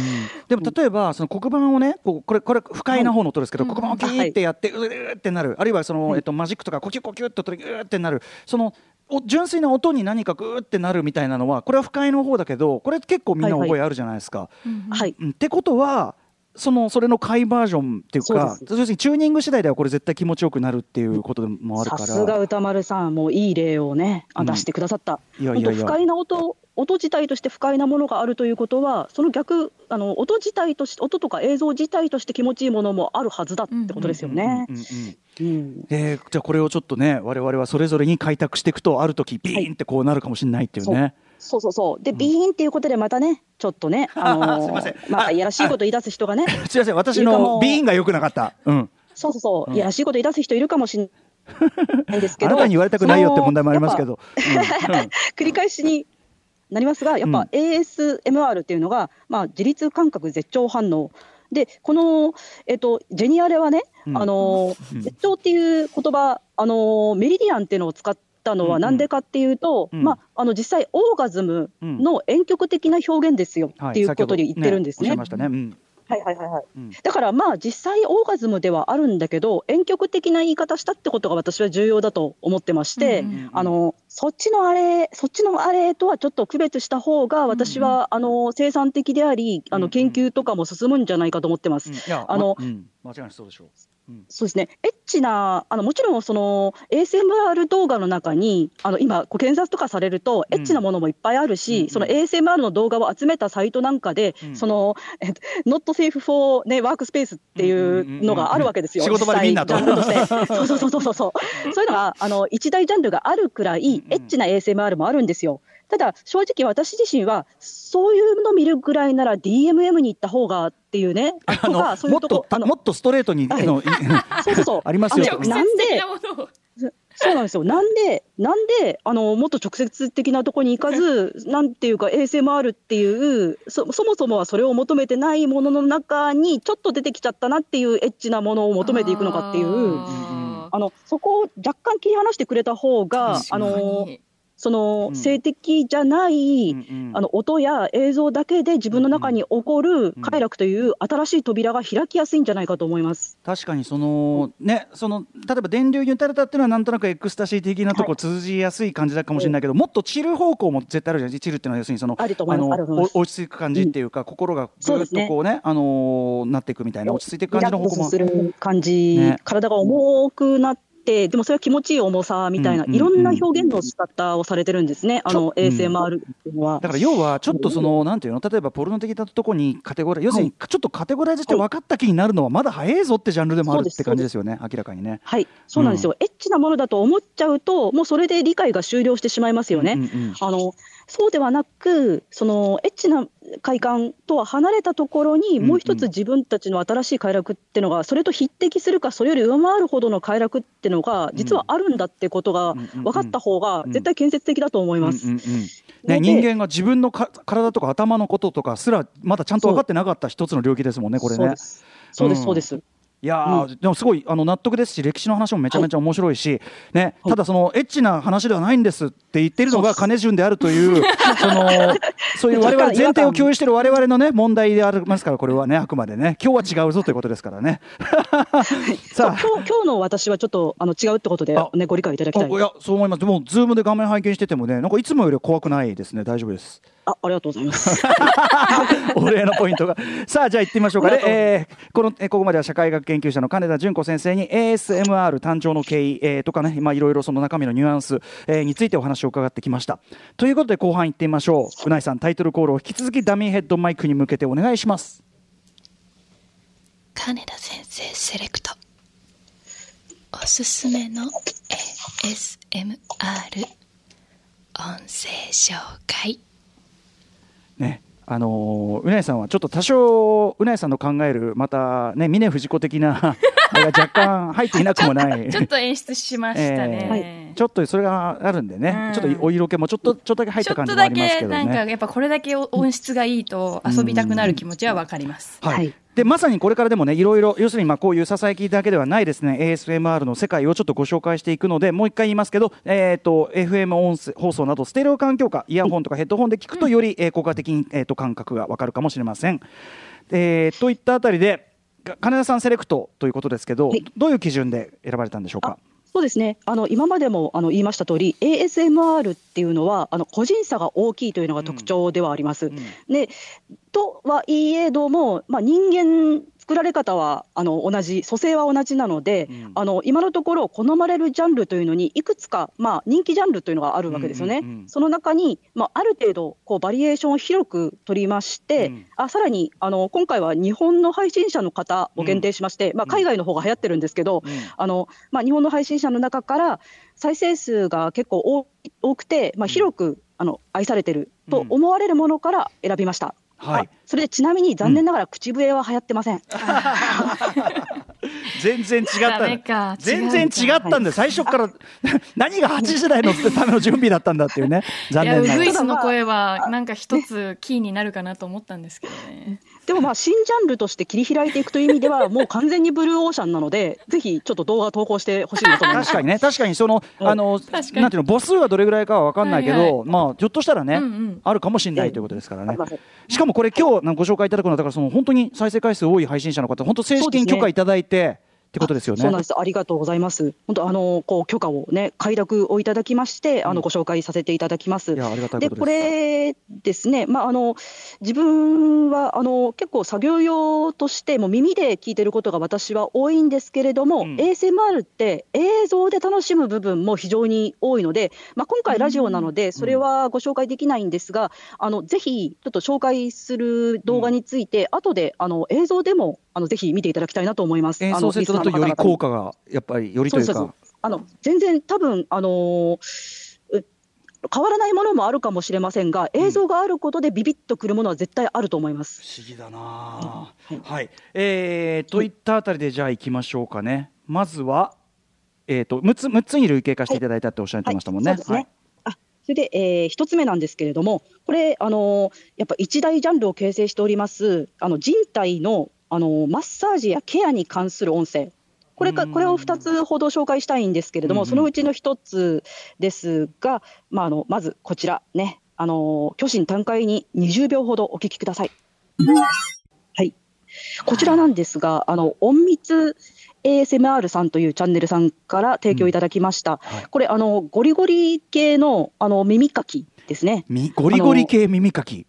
でも例えばその黒板をねこれこれ不快な方の音ですけど、はい。黒板をキーってやって、うーってなる。あるいはその、えっと、マジックとかコキュコキュっと取りうーってなる。そのお純粋な音に何かグーってなるみたいなのはこれは不快の方だけどこれ結構みんな覚えあるじゃないですか。はい。うん。ってことはそのそれの快バージョンっていうかそう要するにチューニング次第ではこれ絶対気持ちよくなるっていうことでもあるかさら。すが歌丸さん、もういい例をね、あうん。出してくださった。いやいやいや。本当不快な音、音自体として不快なものがあるということは、その逆、あの音自体として、音とか映像自体として気持ちいいものもあるはずだってことですよね。えーじゃあこれをちょっとね我々はそれぞれに開拓していくとある時ビーンってこうなるかもしれないっていうね。そうそうそう。で、ビーンっていうことでまたね、ちょっとね、あのすいません。まあ、いやらしいこと言い出す人がね、すいません。私のビーンが良くなかった。うん。そうそうそう、うん。いやらしいこと言い出す人いるかもしれないんですけあど、なたに言われたくないよって問題もありますけど。繰り返しになりますが、やっぱうん。ASMR っていうのが、まあ、自律感覚絶頂反応。で、この、えっと、ジェニアレはね、うん。あのうん。絶頂っていう言葉、あのメリディアンっていうのを使ったのはなんでかっていうと、うん。まあ、あの実際、オーガズムの遠曲的な表現ですよ、はいっていうことで言ってるんですね。はいはいはいはい。うん。だからまあ実際オーガズムではあるんだけど遠曲的な言い方したってことが私は重要だと思ってまして、あのそっちのあれそっちのあれとはちょっと区別した方が私は、あの生産的でありあの研究とかも進むんじゃないかと思ってます。あの間違いなくそうでしょう。うん。そうですね、エッチな、あのもちろんその ASMR 動画の中に、あの今、こう検索とかされると、うん。エッチなものもいっぱいあるし、うんその ASMR の動画を集めたサイトなんかで、うん。その、えっと、Not safe for、ね、ワークスペースっていうのがあるわけですよ、仕事場でみんなと。そうそうそうそうそう、そう。いうのがあの一大ジャンルがあるくらい、エッチな ASMR もあるんですよ。ただ、正直私自身は、そういうの見るぐらいなら DMM に行った方がっていうね、もっうともっとストレートに、そうそうそう。ありますよ。なんでそうなんですよ。なんで、なんで、あの、もっと直接的なところに行かず、なんていうか、ASMR っていうそ、そもそもはそれを求めてないものの中に、ちょっと出てきちゃったなっていうエッチなものを求めていくのかっていう、ああの、そこを若干切り離してくれた方が、あの、その、うん。性的じゃない、うんうん。あの音や映像だけで自分の中に起こるうん快楽という新しい扉が開きやすいんじゃないかと思います。確かにそのねその例えば電流に打たれたっていうのはなんとなくエクスタシー的なとこは通じやすい感じだかもしれないけど、もっと散る方向も絶対あるじゃないチルっていうのは要するにそのあの落ち着く感じっていうか、心がぐーっとこうねあのーなっていくみたいな落ち着いていく感じの方向も感じ、ね。体が重くなって、でもそれは気持ちいい重さみたいな、いろんな表現の仕方をされてるんですね、あの ASMR っていうのは。だから要はちょっとそのなんていうの？例えばポルノ的なとこにカテゴライ要するにちょっとカテゴライズして分かった気になるのはまだ早いぞってジャンルでもあるって感じですよね明らかにね。はい、そうなんですよ、エッチなものだと思っちゃうと、もうそれで理解が終了してしまいますよね。あのそうではなく、そのエッチな快感とは離れたところに、うんもう一つ自分たちの新しい快楽っていうのが、それと匹敵するか、それより上回るほどの快楽っていうのが、実はあるんだってことが分かった方が、絶対建設的だと思います。ね、人間が自分のか体とか頭のこととかすらまだちゃんと分かってなかった一つの領域ですもんね、これねそうで。す。そうでうんす、そうです。いやー、でもすごいあの納得ですし歴史の話もめちゃめちゃ面白いし、ね、ただそのエッチな話ではないんですって言ってるのが金潤であるという そのそういう我々前提を共有している我々のね問題でありますからこれはねあくまでね今日は違うぞということですからね。さあ今日今日の私はちょっとあの違うってことでねご理解いただきたい。いやそう思います。でもズームで画面拝見しててもねなんかいつもより怖くないですね。大丈夫です。あ、ありがとうございます。お礼のポイントが。さあ、じゃあ行ってみましょうかね。えー、この、えここまでは社会学研究者の金田淳子先生に ASMR 誕生の経緯、えー、とかね、まあいろいろその中身のニュアンス、えー、についてお話を伺ってきました。ということで後半行ってみましょう。うないさん、タイトルコールを引き続きダミーヘッドマイクに向けてお願いします。金田先生セレクト。おすすめの ASMR 音声紹介。ねあのうなえさんはちょっと多少うなえさんの考えるまたね峰不二子的な あれが若干入っていなくもない。ちょっと 演出しましたね、えー、ちょっとそれがあるんでね、うん、ちょっとお色気もちょっとちょっとだけ入った感じもありますけどね。なんかやっぱこれだけ音質がいいと遊びたくなる気持ちはわかります、はいでまさにこれからでもねいろいろ要するにまあこういうささやきだけではないですね ASMR の世界をちょっとご紹介していくのでもう一回言いますけど、えーと、FM 音声放送などステレオ環境下イヤホンとかヘッドホンで聞くとより、えー、効果的に、えーと、感覚がわかるかもしれません。えー、といったあたりで金田さんセレクトということですけど、はい、どういう基準で選ばれたんでしょうか？そうですねあの今までもあの言いました通り ASMR っていうのはあの個人差が大きいというのが特徴ではあります。うんうん、でとはいえども、まあ、人間作られ方はあの同じ、組成は同じなので、うん、あの今のところ、好まれるジャンルというのに、いくつか、まあ、人気ジャンルというのがあるわけですよね。うんうんうん、その中に、まあ、ある程度こう、バリエーションを広く取りまして、うん、あさらにあの今回は日本の配信者の方を限定しまして、うん、まあ、海外の方が流行ってるんですけど、あのまあ、日本の配信者の中から再生数が結構多くて、まあ、広くあの愛されてると思われるものから選びました。はい、それでちなみに残念ながら口笛は流行ってません。う ん全然違った全然違ったんで最初から 何が8時台のための準備だったんだっていうね。残念なウグイスの声はなんか一つキーになるかなと思ったんですけどねでもまあ新ジャンルとして切り開いていくという意味では もう完全にブルーオーシャンなのでぜひちょっと動画投稿してほしいなと思います。確かにね確かに。そのあのなんていうの母数はどれぐらいかは分かんないけど、はいはい、まあひょっとしたらね、うんうん、あるかもしれないということですからね、しかもこれ今日ご紹介いただくのはだからその本当に再生回数多い配信者の方本当正式に許可いただいて、ってことですよね。そうなんです。ありがとうございます。本当あのこう許可をね快諾をいただきまして、あのご紹介させていただきます。いやありがたいでこれですね。まああの自分はあの結構作業用としても耳で聞いてることが私は多いんですけれども、うん、ASMR って映像で楽しむ部分も非常に多いので、まあ今回ラジオなのでそれはご紹介できないんですが、うん、あのぜひちょっと紹介する動画について、うん、後であの映像でもあのぜひ見ていただきたいなと思います。演奏セットだとより効果がやっぱりよりというか。あの全然多分あのー変わらないものもあるかもしれませんが、映像があることでビビッとくるものは絶対あると思います。不思議だな、はい、はい、えー、といったあたりでじゃあ行きましょうかね。まずはえっ、ー、と6つ6つに類型化していただいたっておっしゃってましたもんね。はい、そうですね。あそれで、えー、1つ目なんですけれども、これ、あのー、やっぱ一大ジャンルを形成しております、あの人体のあのマッサージやケアに関する音声、これかこれを2つほど紹介したいんですけれども、そのうちの1つですが、まあ、あのまずこちら。ね、あの虚心短回に20秒ほどお聞きください。はい、こちらなんですが、あの隠密 ASMR さんというチャンネルさんから提供いただきました、うん。はい、これあの、ゴリゴリ系のあの耳かきですね。ゴリゴリ系耳かき。はい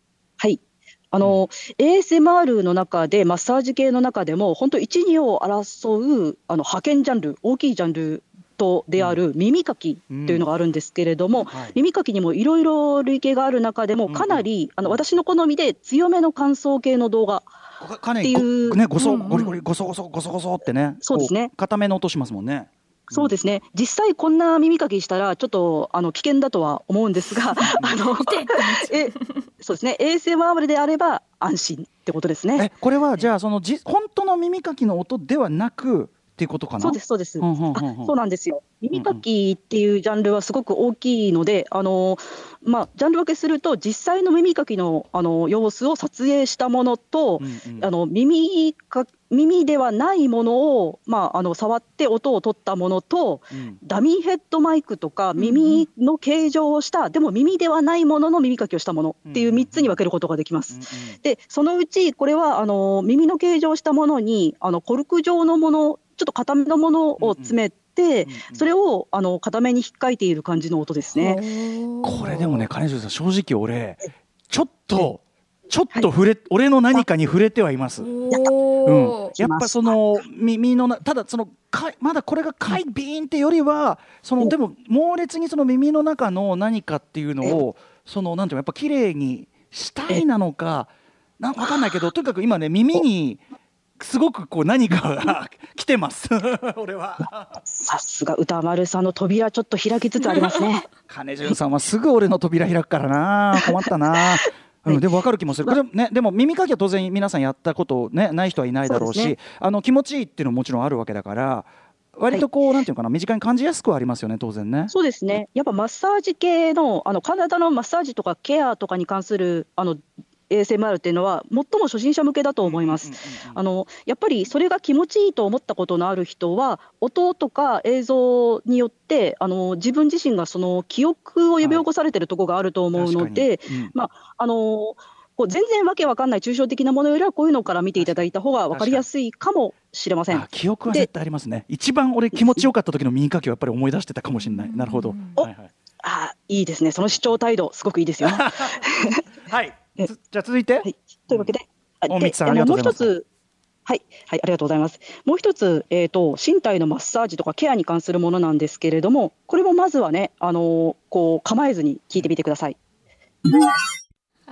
あの、うん、ASMR の中で、マッサージ系の中でも、本当、1、2を争うあの派遣ジャンル、大きいジャンルとである耳かきというのがあるんですけれども、うんはい、耳かきにもいろいろ類型がある中でも、かなり、うん、あの私の好みで強めの感想系の動画。っていうね、ごそ、ゴリゴリ、ごそごそ、ごそごそってね。そうですね。固めの音しますもんね。そうですね、実際こんな耳かきしたら、ちょっとあの危険だとは思うんですが、あの えそうですね、ASMR であれば安心。ってことですね。これはじゃあ、そのじ本当の耳かきの音ではなくっていうことかな？そうです、そうです、うんうんうんうん、そうなんですよ。耳かきっていうジャンルはすごく大きいので、あのまあ、ジャンル分けすると、実際の耳かきのあの様子を撮影したものと、うんうん。あの耳か耳ではないものを、まあ、あの触って音を取ったものと、うん。ダミーヘッドマイクとか、耳の形状をした、でも耳ではないものの耳かきをしたものっていう3つに分けることができます。で、そのうち、これはあの耳の形状をしたものに、あのコルク状のもの、ちょっと固めのものを詰めて、それをあの固めに引っかいている感じの音ですね。これでもね金城さん正直俺ちょっとちょっと触れ、俺の何かに触れてはいます。うん。やっぱその耳のなただそのかいまだこれがかいビーンってよりはそのでも猛烈にその耳の中の何かっていうのをそのなんていうのやっぱ綺麗にしたいなのかなんわかんないけどとにかく今ね耳にすごくこう何かが来てます。俺は。さすが歌丸さんの扉ちょっと開きつつありますね。金潤さんはすぐ俺の扉開くからな。困ったな。うん、でも分かる気もする、これね、でも耳かきは当然皆さんやったこと、ね、ない人はいないだろうしね。あの気持ちいいっていうのももちろんあるわけだから割とこう、なんていうのかな身近に感じやすくはありますよね当然ね。そうですね、やっぱマッサージ系の、あの体のマッサージとかケアとかに関するあの ASMR っていうのは、最も初心者向けだと思います。あのやっぱりそれが気持ちいいと思ったことのある人は、音とか映像によって、あの自分自身がその記憶を呼び起こされてるところがあると思うので、確かに。うん。まああのこう全然わけわかんない抽象的なものよりは、こういうのから見ていただいた方が分かりやすいかもしれません。あ。記憶は絶対ありますね。一番俺気持ちよかった時の耳かきをやっぱり思い出してたかもしれない。なるほど、おはいはい。あいいですね、その主張態度、すごくいいですよ。はいじゃあ続いて、はい、というわけで、大光さんありがとうございますもう一つ、はい、はい、ありがとうございます。もう一つ、えっ、と、身体のマッサージとかケアに関するものなんですけれども、これもまずはね、あのこう構えずに聞いてみてください。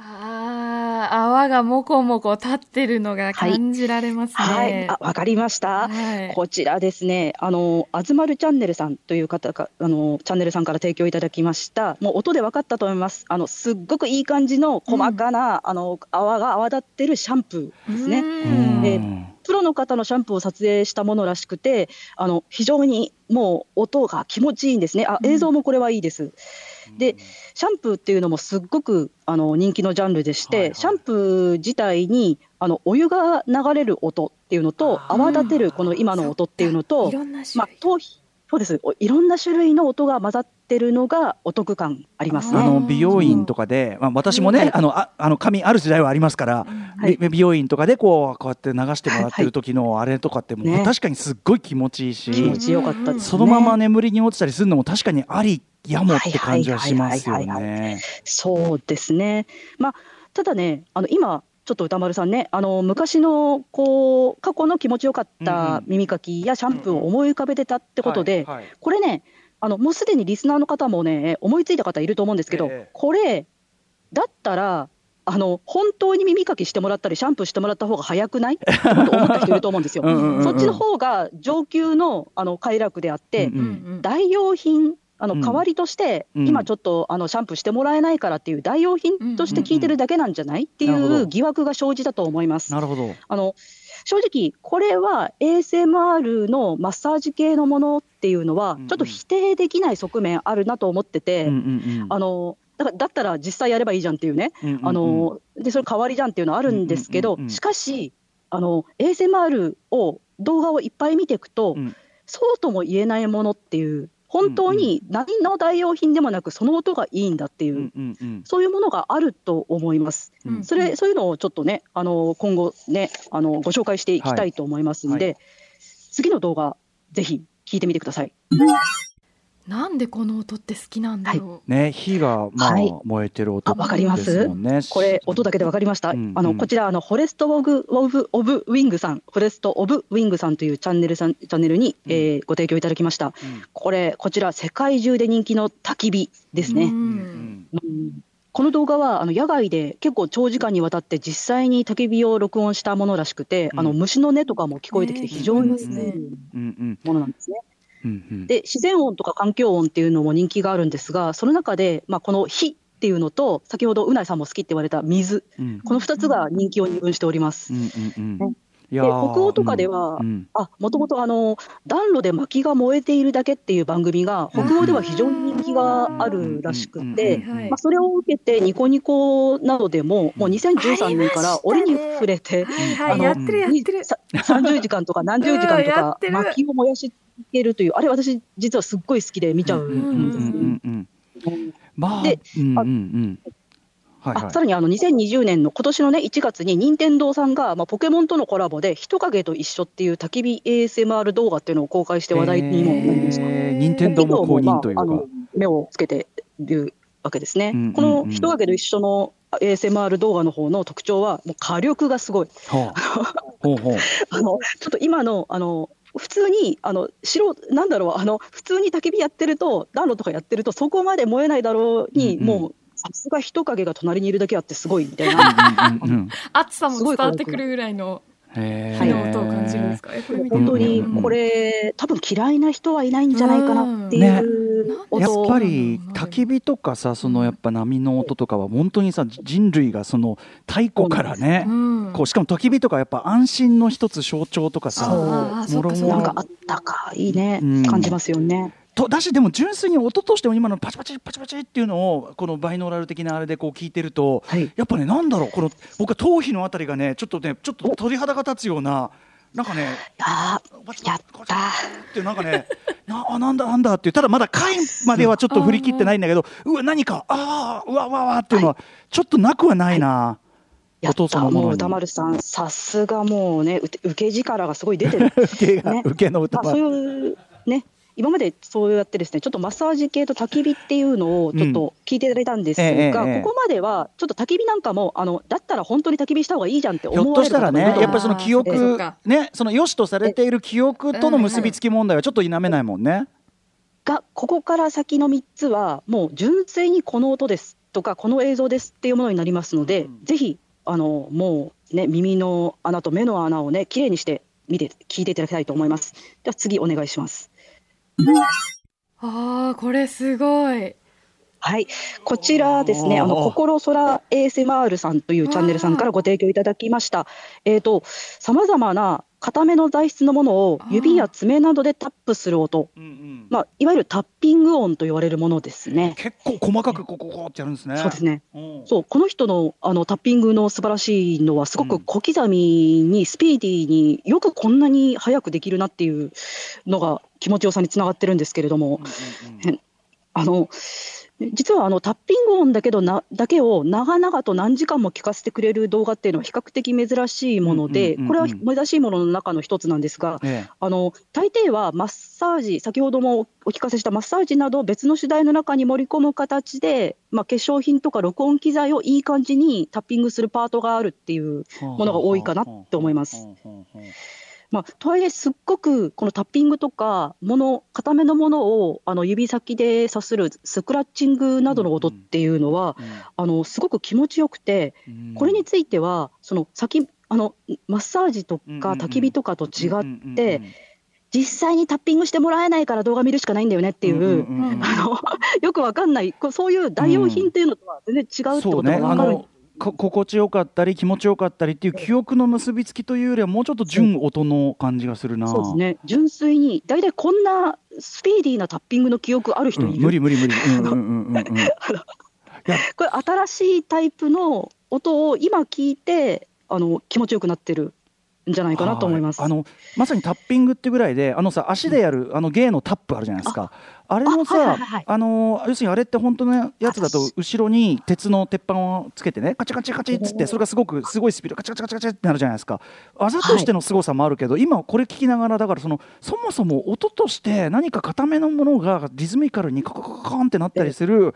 ああ、泡がもこもこ立ってるのが感じられますね。はい、あ、わかりました。はいこちらですね、あの、あずまるチャンネルさんという方が、あの、チャンネルさんから提供いただきました。もう音で分かったと思います。あの、すっごくいい感じの細かな、あの、泡が泡立ってるシャンプーですね。うんえプロの方のシャンプーを撮影したものらしくて、あの非常にもう音が気持ちいいんですね。あ、映像もこれはいいです。で、シャンプーっていうのもすっごくあの人気のジャンルでして、はいはい。シャンプー自体にあのお湯が流れる音っていうのと、泡立てるこの今の音っていうのと。まあ、頭皮そうです。おいろんな種類の音が混ざってるのがお得感ありますあね。の美容院とかで、まあ、私もね、はいあのああの髪ある時代はありますから、はいび美容院とかでこうこうやって流してもらってる時のあれとかってもうね確かにすっごい気持ちいいし、気持ちよかったですね。そのまま眠りに落ちたりするのも確かにありやもって感じはしますよはいはいはいはいね。そうですね。まあ、ただね、あの今、ちょっと歌丸さんね、あの昔のこう過去の気持ちよかったん耳かきやシャンプーを思い浮かべてたってことで、これね、あのもうすでにリスナーの方もね、思いついた方いると思うんですけど、ええ。これ、だったら、あの本当に耳かきしてもらったり、シャンプーしてもらった方が早くない？って思った人いると思うんですよ。うんうんうんうんそっちの方が上級のあの快楽であって、うん。うんうん。代用品あのうん。代わりとして、うん。今ちょっとあのシャンプーしてもらえないからっていう代用品として聞いてるだけなんじゃないっていう疑惑が生じたと思います。なるほど。あの正直、これは ASMR のマッサージ系のものっていうのはちょっと否定できない側面あるなと思ってて、あのだからだったら実際やればいいじゃんっていうね、あのでそれ代わりじゃんっていうのはあるんですけど、しかし、あの ASMR を動画をいっぱい見ていくと、うん。そうとも言えないものっていう、本当に何の代用品でもなく、その音がいいんだっていう、うんうんうん。そういうものがあると思います。うんそれそういうのをちょっとね、あの今後ね、あのご紹介していきたいと思いますんで、はい。次の動画、ぜひ聞いてみてください。なんでこの音って好きなんだろね火がまあはい燃えてる音あわかりますですもんね。これ、音だけで分かりました。うんあのうんこちらあの、 Forest of of of Wing さん、 Forest of Wing さんというチャンネルさんチャンネルに、うんえーご提供いただきました。うんこれ、こちら、世界中で人気の焚き火ですう。ね。ううんんうんこの動画はあの野外で結構長時間にわたって実際に焚き火を録音したものらしくて、うんあの虫の音とかも聞こえてきてね非常にうんうんものなんですね。うんうん。で自然音とか環境音っていうのも人気があるんですがその中で、まあ、この火っていうのと先ほどうないさんも好きって言われた水。うん。この2つが人気を二分しております。うんうんうん。ねで北欧とかでは、もともとあの暖炉で薪が燃えているだけっていう番組が北欧では非常に人気があるらしくうんて、それを受けてニコニコなどでももう2013年から折に触れて、はい、あのやってるやってる。さ30時間とか何十時間とか薪を燃やし続けるというあれ私実はすっごい好きで見ちゃううんですね。あでうんうんあうんはいはい。あさらにあの2020年の今年のね1月に任天堂さんが、まあ、ポケモンとのコラボで人影と一緒っていう焚き火 ASMR 動画っていうのを公開して話題にもなりました。えー。任天堂も公認というか、まあ目をつけているわけですね。うんうんうん。この人影と一緒の ASMR 動画の方の特徴はもう火力がすごい。はあ、ほうほう。あのちょっと今のあの普通にあの素人なんだろうあの普通に焚き火やってると暖炉とかやってるとそこまで燃えないだろうに、うんうん。もうさすが人影が隣にいるだけあってすごいみたいな。暑さも伝わってくるぐらいのへ火ーの音を感じるんですか？本当にこれ、多分嫌いな人はいないんじゃないかなっていう音、やっぱり焚き火とかさそのやっぱ波の音とかは本当にさ人類がその太古からね、うん。こうしかも焚き火とかやっぱ安心の一つ象徴とかさもろもろそっか。なんかあったかいね、うん。感じますよね。とだしでも純粋に音としても今のパチパチパチパチっていうのをこのバイノーラル的なあれでこう聞いてると、はい。やっぱねなんだろうこの僕は頭皮のあたりがねちょっとねちょっと鳥肌が立つようななんかねあやった。ってなんかね なあなんだなんだっていうただまだ回まではちょっと振り切ってないんだけどうわ何かああうわうわうわっていうのはちょっとなくはないな、やった。もう歌丸さん、さすがもうね、受け力がすごい出てる。受けが、ね。受けの歌まあ、はそういうね、今までそうやってですね、ちょっとマッサージ系と焚き火っていうのをちょっと聞いていただいたんですが、うんええええここまではちょっと焚き火なんかも、あのだったら本当に焚き火した方がいいじゃんってひょっ思われるとしたらねやっぱりその記憶かねその良しとされている記憶との結びつき問題はちょっと否めないもんね。が、ここから先の3つは、もう純粋にこの音ですとか、この映像ですっていうものになりますので、うんぜひあのもうね、耳の穴と目の穴をね、きれいにして見て、聞いていただきたいと思います。では次、お願いします。ああこれすごい。はい、こちらですね、あの心空 ASMR さんというチャンネルさんからご提供いただきました。えっ、と、さまざまな固めの材質のものを指や爪などでタップする音、まあ、いわゆるタッピング音と言われるものですね。結構細かくこうこってやるんですね。そうですね。うん。そう、この人のあのタッピングの素晴らしいのは、すごうんく小刻みにスピーディーによくこんなに早くできるなっていうのが気持ちよさにつながってるんですけれども、あの実はあのタッピング音だけどなだけを長々と何時間も聞かせてくれる動画っていうのは比較的珍しいもので、これは珍しいものの中の一つなんですが、ええ。あの大抵はマッサージ、先ほどもお聞かせしたマッサージなど、別の主題の中に盛り込む形で、まあ、化粧品とか録音機材をいい感じにタッピングするパートがあるっていうものが多いかなって思います。まあ、とはいえ、すっごくこのタッピングとか、もの、固めのものをあの指先でさするスクラッチングなどの音っていうのは、あのすごく気持ちよくて、これについては、その先あのマッサージとか焚き火とかと違って、実際にタッピングしてもらえないから動画見るしかないんだよねっていう、あの よくわかんない、そういう代用品っていうのとは全然違うってことがわかる。こ心地よかったり気持ちよかったりっていう記憶の結びつきというよりはもうちょっと純音の感じがするな。そうですね。純粋に大体こんなスピーディーなタッピングの記憶ある人いる。うん無理無理無理。うんうんうんうん うん。これ新しいタイプの音を今聞いてあの気持ちよくなってるんじゃないかなと思います。あのまさにタッピングってぐらいであのさ足でやるあの芸のタップあるじゃないですか。あれもあはいはさいはいあの要するにあれって本当のやつだと後ろに鉄の鉄板をつけてねカチカチカチっつってそれがすごくすごいスピードカチカチカチカチってなるじゃないですか。あざとしての凄さもあるけど、今これ聞きながらだからそのそもそも音として何か固めのものがリズミカルにカカカカカンってなったりする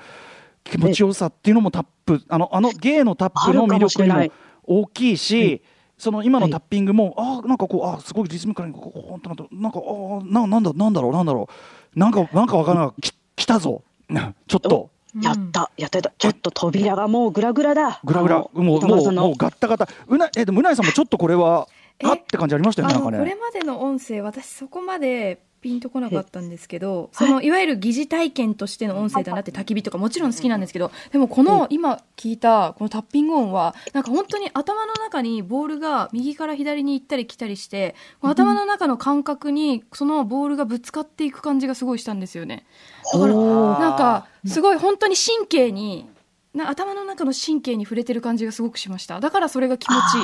気持ちよさっていうのもタップあのあの芸のタップの魅力にも大きいし。その今のタッピングも、あなんかこうあすごいリズミカルにこうこうなんとなんかあななんだなんだろうなんだろう。なんかなんかわからない。き来たぞ。ちょっと。やった、やったやった、ちょっと扉がもうグラグラだ。グラグラ。あのもうもうもうガッタガタ。うなえでもうなえさんもちょっとこれはえあって感じありましたよあねなんかね。のこれまでの音声私そこまでピンとこなかったんですけど、そのいわゆる疑似体験としての音声だなって焚き火とかもちろん好きなんですけど、でもこの今聞いたこのタッピング音は、なんか本当に頭の中にボールが右から左に行ったり来たりして、頭の中の感覚にそのボールがぶつかっていく感じがすごいしたんですよね。だから、なんかすごい本当に神経に、な頭の中の神経に触れてる感じがすごくしました。だからそれが気持ちいい。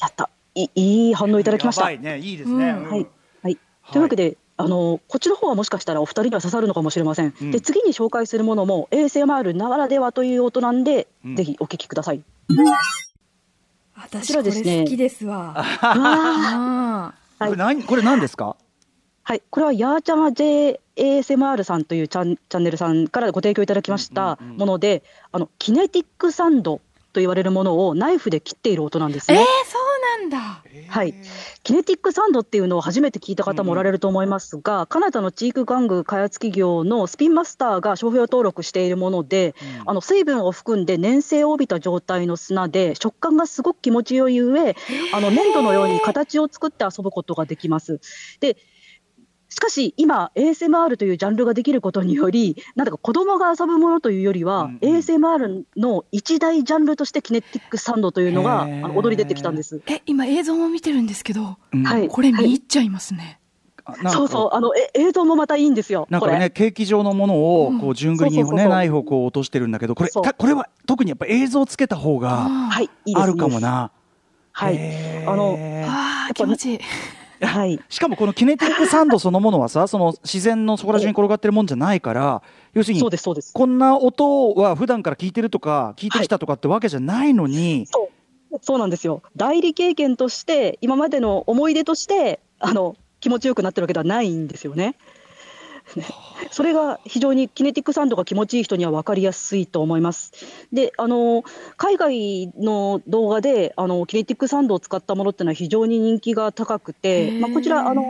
やった。いいい反応いただきました。やばいね、いいですね。うんうんはい。はい。というわけで、あのこっちの方はもしかしたらお二人には刺さるのかもしれません。うん。で次に紹介するものも ASMR ならではという音なんで、うん。ぜひお聞きください。私ちらですね。これ好きですわ。これ何これ何ですか？はい、これはやーちゃま JASMR さんというチャンチャンネルさんからご提供いただきましたうんうんうん。もので、あのキネティックサンドと言われるものをナイフで切っている音なんですえー、ね。そうなんだ。はい、キネティックサンドっていうのを初めて聞いた方もおられると思いますが、カナダのチーク玩具開発企業のスピンマスターが商標登録しているもので、うんあの水分を含んで粘性を帯びた状態の砂で食感がすごく気持ちよい上あの粘土のように形を作って遊ぶことができます。でしかし今 ASMR というジャンルができることによりなんだか子供が遊ぶものというよりは、うんうん。ASMR の一大ジャンルとしてキネティックサンドというのが踊り出てきたんです。え、今映像も見てるんですけど、うん。はい。これ見入っちゃいますね。あなんか。そうそうあのえ映像もまたいいんですよ。これ。なんかね、ケーキ状のものをうん。こう順繰りにね、そうそうそうそう。ナイフをこう落としてるんだけど、これ、これは特にやっぱ映像つけた方がはいいいですあるかもな。はい。あのああ、ぱ気持ちいい。はいしかもこのキネティックサンドそのものはさ、その自然のそこら中に転がってるもんじゃないから、要するにそう、ですそうです。こんな音は普段から聞いてるとか、聞いてきたとかってわけじゃないのに、そうそうなんですよ。代理経験として、今までの思い出として、あの気持ちよくなってるわけではないんですよね。ね それが非常にキネティックサンドが気持ちいい人には分かりやすいと思います。で、あの海外の動画であのキネティックサンドを使ったものっていうのは非常に人気が高くて、まあ、こちらあの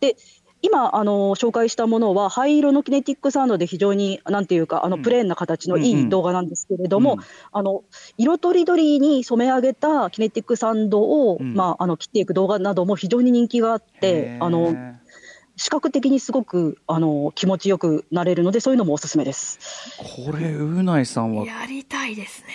で今あの紹介したものは灰色のキネティックサンドで非常になんていうかあのうん。プレーンな形のいい動画なんですけれども、うん。あの色とりどりに染め上げたキネティックサンドを、うん。まあ、あの切っていく動画なども非常に人気があってあの視覚的にすごくあの気持ちよくなれるのでそういうのもおすすめです。これ、うないさんは、やりたいですね。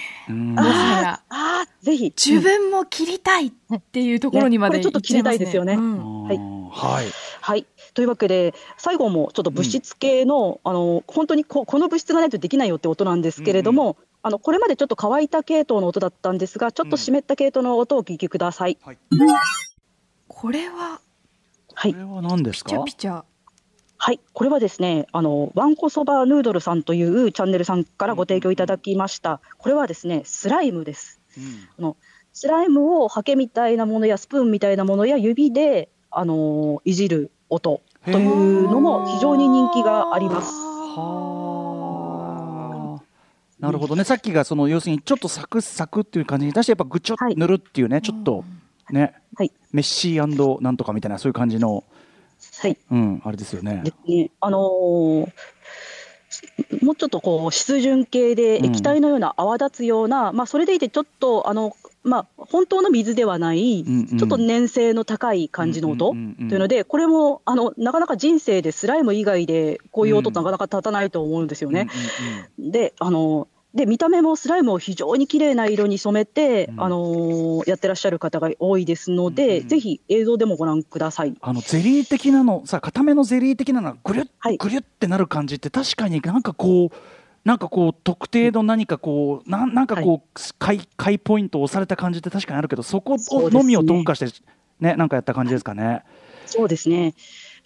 あーぜひ。自分も切りたいっていうところにまでねこれちょっと切りたいですよね。うん。はい。はい。はい、というわけで、最後もちょっと物質系の、あの本当にここの物質がないとできないよって音なんですけれども、あのこれまでちょっと乾いた系統の音だったんですが、ちょっと湿った系統の音をお聞きください。はい。これは、はいこれは何ですピチャかピチャ。はい、これはですね、あのわんこそばヌードルさんというチャンネルさんからご提供いただきました。これはですね、スライムです。うんスライムをハケみたいなものやスプーンみたいなものや指で、あのいじる音というのも非常に人気があります。はあ。なるほどね。さっきがその要するにちょっとサクサクっていう感じに対してやっぱぐちょっはい塗るっていうね、ちょっとね、はい。メッシーなんとかみたいなそういう感じの、はい。うん、あれですよね。あのーもうちょっとこう湿潤系でうん液体のような泡立つような、まあ、それでいてちょっとあの、まあ、本当の水ではない、うんうんちょっと粘性の高い感じの音うんうんうんうん。というので、これもあのなかなか人生でスライム以外でこういう音ってなかなか立たないと思うんですよね。であので見た目もスライムを非常に綺麗な色に染めて、うん。あのーやってらっしゃる方が多いですので、うんうんぜひ映像でもご覧ください。あのゼリー的なのさ固めのゼリー的なのがぐりゅっ、はい。ぐりゅってなる感じって確かになんかこうなんかこう特定の何かこうなんなんかこう、買い。買いポイントを押された感じって確かにあるけどそこをのみを特化してねなんかやった感じですかね。そうですね。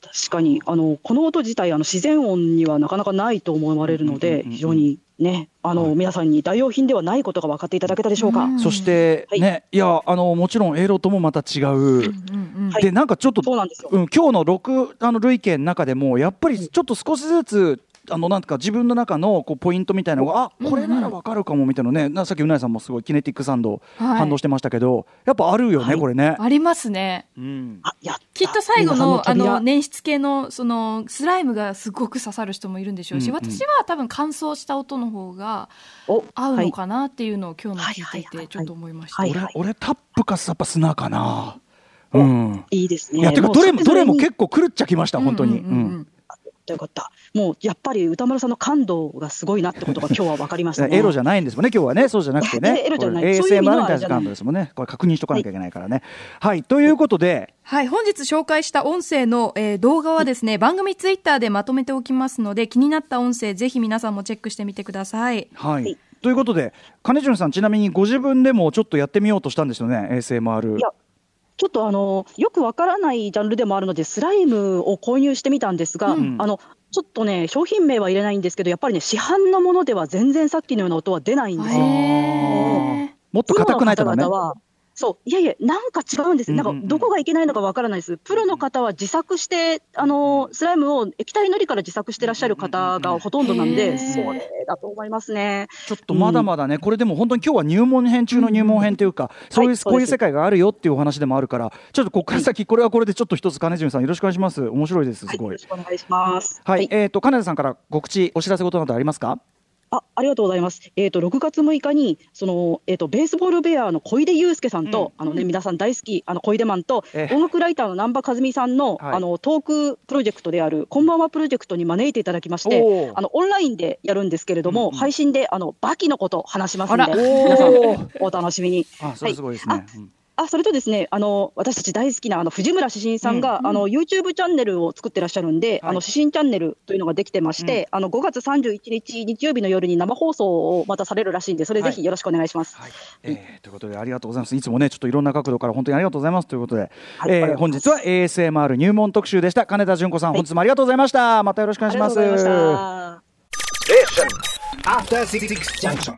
確かにあのこの音自体あの自然音にはなかなかないと思われるので、非常にねあの、はい皆さんに代用品ではないことが分かっていただけたでしょうか？うんそしてはいね、い、やあのもちろん A ロともまた違う。うんうんでなんかちょっとそうなんですよ。うん、今日の6あの類型の中でもやっぱりちょっと少しずつあのなんか自分の中のこうポイントみたいなのがあこれならわかるかもみたいなね、なさっきうなえさんもすごいキネティックサンドはい。反応してましたけど、やっぱあるよね、はい。これね。ありますね。うん。あやった。きっと最後のあの粘質系のそのスライムがすごく刺さる人もいるんでしょうし、うん。うん私は多分乾燥した音の方がお合うはいのかなっていうのを今日の聞いていはい。はい。はい。はい。てちょっと思いました。はい。俺俺タップかやっぱ砂かな。うん。いいですね。いやてかどれもどれも結構狂っちゃきました本当に。うんうんうん。うんよかった。もうやっぱり歌丸さんの感動がすごいなってことが今日は分かりましたね。エロじゃないんですもんね、今日はね、そうじゃなくてね、エロじゃない ASMR に対する感度ですもんね、これ確認しとかなきゃいけないからね。はい、ということで、はい、本日紹介した音声の、えー動画はですね、番組ツイッターでまとめておきますので、気になった音声、ぜひ皆さんもチェックしてみてください。はいはい。ということで、金潤さん、ちなみにご自分でもちょっとやってみようとしたんですよね、ASMR い。やちょっとあのよくわからないジャンルでもあるので、スライムを購入してみたんですが、うんあのちょっとね、商品名は入れないんですけど、やっぱりね、市販のものでは全然さっきのような音は出ないんですよ。もっと硬くないとだねプロの。方々はそういやいや、なんか違うんですよ、なんうんうんうんかどこがいけないのかわからないです、プロの方は自作して、あのスライムを液体のりから自作してらっしゃる方がほとんどなんへで、ーそれだと思いますね。ちょっとまだまだね、これでも本当に今日は入門編中の入門編というか、そういう、はいこういう世界があるよっていうお話でもあるから、ちょっとここから先、これはこれでちょっと一つ金潤さんよろしくお願いします。面白いです、はい、よすごいろし。くお願いします。はい、えっ、と金田さんから告知お知らせことなどありますか？あありがとうございます。えっ、と6月6日にそのえっ、とベースボールベアの小出祐介さんと、あのね皆さん大好きあの小出マンと、ええ。音楽ライターの南波和美さんの、はい。あのトークプロジェクトであるこんばんはプロジェクトに招いていただきまして、あのオンラインでやるんですけれども、うんうん。配信であのバキのこと話しますんで皆さんお楽しみに。あ、それすごいですね。はい。うんあそれとですねあの私たち大好きなあの藤村志信さんが、あの YouTube チャンネルを作ってらっしゃるんで、はいあの志信チャンネルというのができてまして、あの5月31日日曜日の夜に生放送をまたされるらしいんでそれぜひよろしくお願いします。はい、えーということでありがとうございます。いつもねちょっといろんな角度から本当にありがとうございますということで、はいえー本日は ASMR 入門特集でした。金田純子さん、はい本日もありがとうございました。またよろしくお願いします。ありがとうございました。After Six Junction.